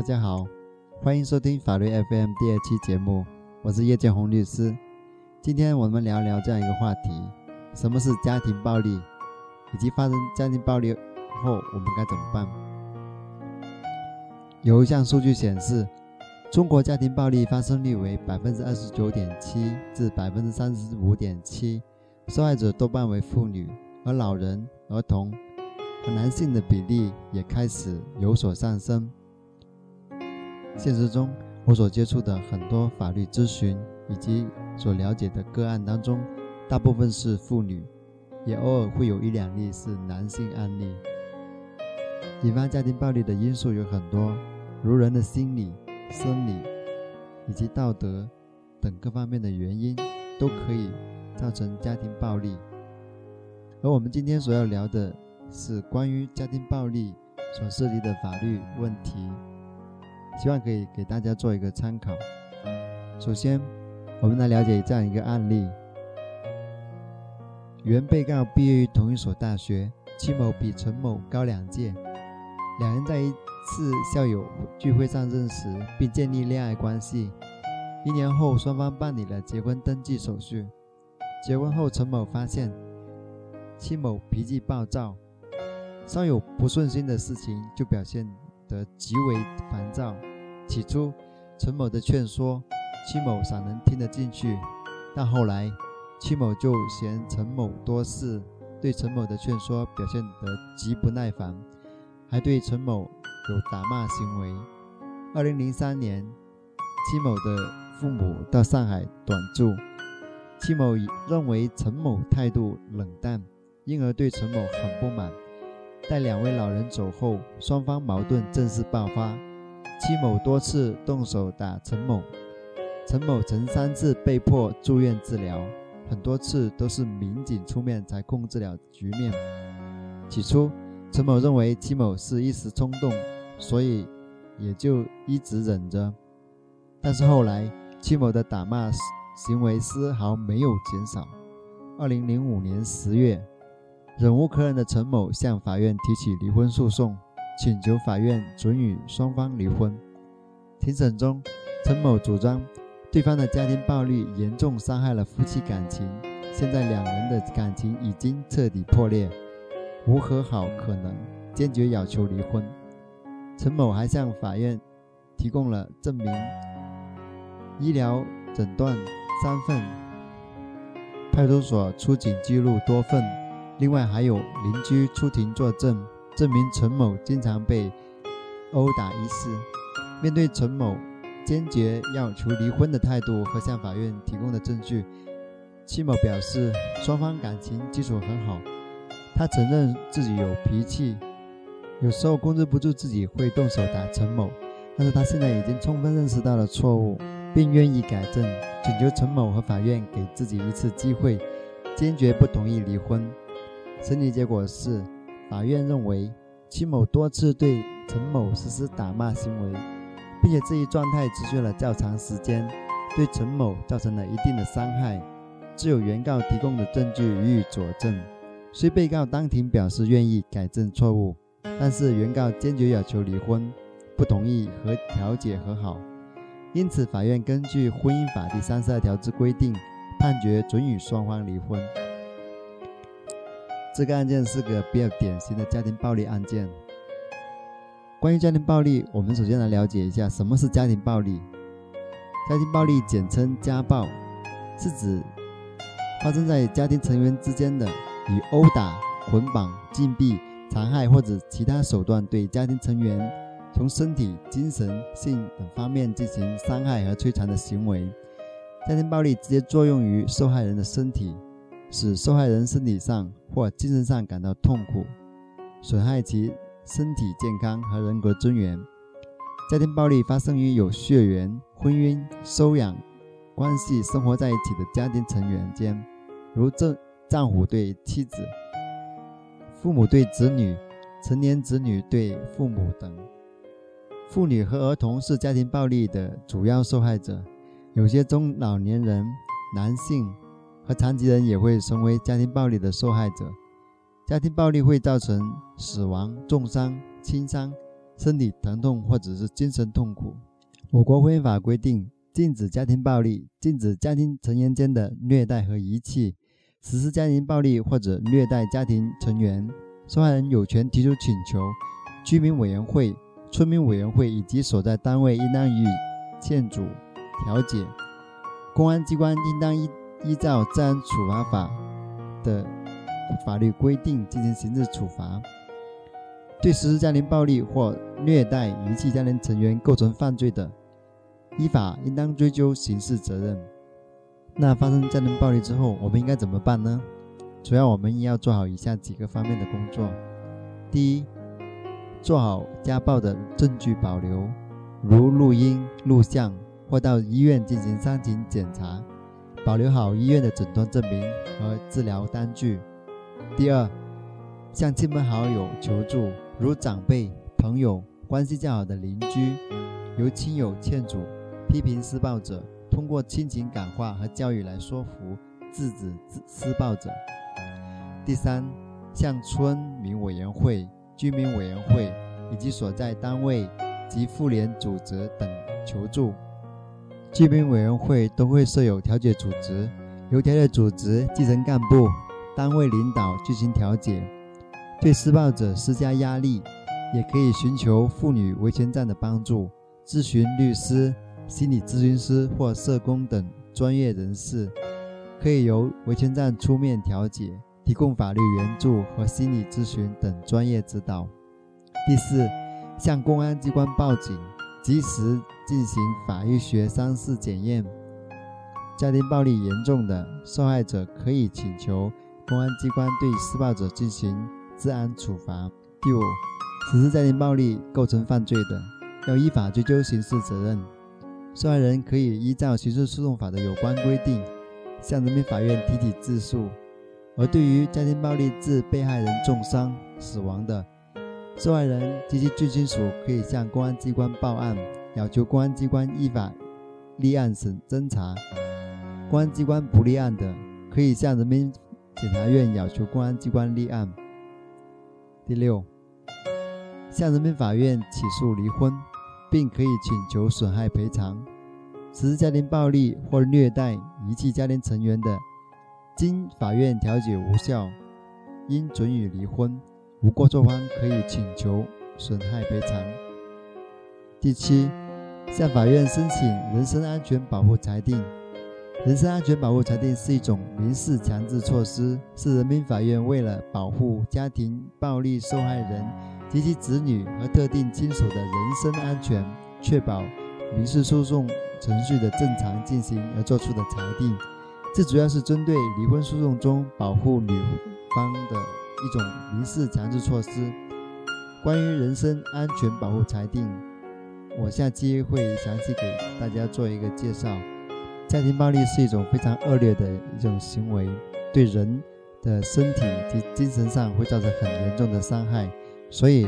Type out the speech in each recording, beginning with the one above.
大家好，欢迎收听法律 FM 第二期节目，我是叶建红律师。今天我们聊聊这样一个话题：什么是家庭暴力，以及发生家庭暴力后我们该怎么办？有一项数据显示，中国家庭暴力发生率为百分之二十九点七至百分之三十五点七，受害者多半为妇女，而老人、儿童和男性的比例也开始有所上升。现实中，我所接触的很多法律咨询以及所了解的个案当中，大部分是妇女，也偶尔会有一两例是男性案例。引发家庭暴力的因素有很多，如人的心理、生理以及道德等各方面的原因，都可以造成家庭暴力。而我们今天所要聊的是关于家庭暴力所涉及的法律问题。希望可以给大家做一个参考。首先，我们来了解这样一个案例：原被告毕业于同一所大学，戚某比陈某高两届，两人在一次校友聚会上认识，并建立恋爱关系。一年后，双方办理了结婚登记手续。结婚后，陈某发现戚某脾气暴躁，稍有不顺心的事情就表现得极为烦躁。起初，陈某的劝说，戚某尚能听得进去，但后来，戚某就嫌陈某多事，对陈某的劝说表现得极不耐烦，还对陈某有打骂行为。二零零三年，戚某的父母到上海短住。戚某认为陈某态度冷淡，因而对陈某很不满。待两位老人走后，双方矛盾正式爆发。戚某多次动手打陈某，陈某曾三次被迫住院治疗，很多次都是民警出面才控制了局面。起初，陈某认为戚某是一时冲动，所以也就一直忍着。但是后来，戚某的打骂。行为丝毫没有减少。二零零五年十月，忍无可忍的陈某向法院提起离婚诉讼，请求法院准予双方离婚。庭审中，陈某主张对方的家庭暴力严重伤害了夫妻感情，现在两人的感情已经彻底破裂，无和好可能，坚决要求离婚。陈某还向法院提供了证明、医疗诊断。三份，派出所出警记录多份，另外还有邻居出庭作证，证明陈某经常被殴打一事。面对陈某坚决要求离婚的态度和向法院提供的证据，戚某表示双方感情基础很好，他承认自己有脾气，有时候控制不住自己会动手打陈某，但是他现在已经充分认识到了错误。并愿意改正，请求陈某和法院给自己一次机会，坚决不同意离婚。审理结果是，法院认为戚某多次对陈某实施打骂行为，并且这一状态持续了较长时间，对陈某造成了一定的伤害，只有原告提供的证据予以佐证。虽被告当庭表示愿意改正错误，但是原告坚决要求离婚，不同意和调解和好。因此，法院根据《婚姻法》第三十二条之规定，判决准予双方离婚。这个案件是个比较典型的家庭暴力案件。关于家庭暴力，我们首先来了解一下什么是家庭暴力。家庭暴力简称家暴，是指发生在家庭成员之间的，以殴打、捆绑、禁闭、残害或者其他手段对家庭成员从身体、精神性等方面进行伤害和摧残的行为。家庭暴力直接作用于受害人的身体，使受害人身体上或精神上感到痛苦，损害其身体健康和人格尊严。家庭暴力发生于有血缘、婚姻、收养关系生活在一起的家庭成员间，如丈丈夫对妻子、父母对子女、成年子女对父母等。妇女和儿童是家庭暴力的主要受害者。有些中老年人、男性和残疾人也会成为家庭暴力的受害者。家庭暴力会造成死亡、重伤、轻伤、身体疼痛或者是精神痛苦。我国婚姻法规定，禁止家庭暴力，禁止家庭成员间的虐待和遗弃。实施家庭暴力或者虐待家庭成员，受害人有权提出请求。居民委员会、村民委员会以及所在单位应当与建主。调解，公安机关应当依依照《治安处罚法》的法律规定进行刑事处罚。对实施家庭暴力或虐待、遗弃家庭成员构成犯罪的，依法应当追究刑事责任。那发生家庭暴力之后，我们应该怎么办呢？主要我们要做好以下几个方面的工作：第一，做好家暴的证据保留，如录音、录像。或到医院进行伤情检查，保留好医院的诊断证明和治疗单据。第二，向亲朋好友求助，如长辈、朋友、关系较好的邻居，由亲友劝阻、批评施暴者，通过亲情感化和教育来说服、制止施暴者。第三，向村民委员会、居民委员会以及所在单位及妇联组织等求助。居民委员会都会设有调解组织，由调解组织基层干部、单位领导进行调解，对施暴者施加压力，也可以寻求妇女维权站的帮助，咨询律师、心理咨询师或社工等专业人士，可以由维权站出面调解，提供法律援助和心理咨询等专业指导。第四，向公安机关报警，及时。进行法医学伤势检验。家庭暴力严重的受害者可以请求公安机关对施暴者进行治安处罚。第五，实施家庭暴力构成犯罪的，要依法追究刑事责任。受害人可以依照刑事诉讼法的有关规定，向人民法院提起自诉。而对于家庭暴力致被害人重伤、死亡的，受害人及其近亲属可以向公安机关报案。要求公安机关依法立案审侦查，公安机关不立案的，可以向人民检察院要求公安机关立案。第六，向人民法院起诉离婚，并可以请求损害赔偿。实施家庭暴力或虐待、遗弃家庭成员的，经法院调解无效，应准予离婚，无过错方可以请求损害赔偿。第七，向法院申请人身安全保护裁定。人身安全保护裁定是一种民事强制措施，是人民法院为了保护家庭暴力受害人及其子女和特定亲属的人身安全，确保民事诉讼程序的正常进行而作出的裁定。这主要是针对离婚诉讼中保护女方的一种民事强制措施。关于人身安全保护裁定。我下期会详细给大家做一个介绍。家庭暴力是一种非常恶劣的一种行为，对人的身体及精神上会造成很严重的伤害，所以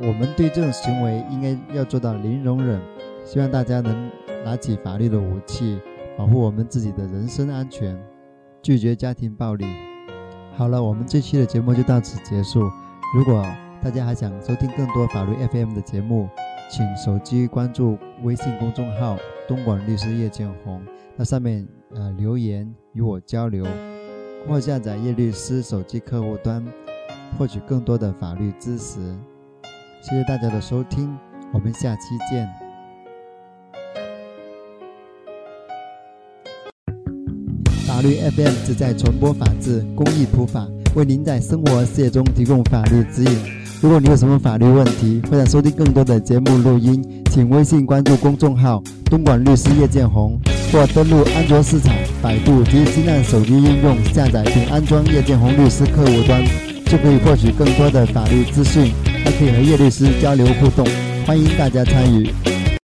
我们对这种行为应该要做到零容忍。希望大家能拿起法律的武器，保护我们自己的人身安全，拒绝家庭暴力。好了，我们这期的节目就到此结束。如果大家还想收听更多法律 FM 的节目，请手机关注微信公众号“东莞律师叶建红”，那上面呃留言与我交流，或下载叶律师手机客户端，获取更多的法律知识。谢谢大家的收听，我们下期见。法律 FM 旨在传播法治、公益普法，为您在生活事业中提供法律指引。如果你有什么法律问题，或想收听更多的节目录音，请微信关注公众号“东莞律师叶建红”，或登录安卓市场、百度及新浪手机应用下载并安装叶建红律师客户端，就可以获取更多的法律资讯，还可以和叶律师交流互动。欢迎大家参与。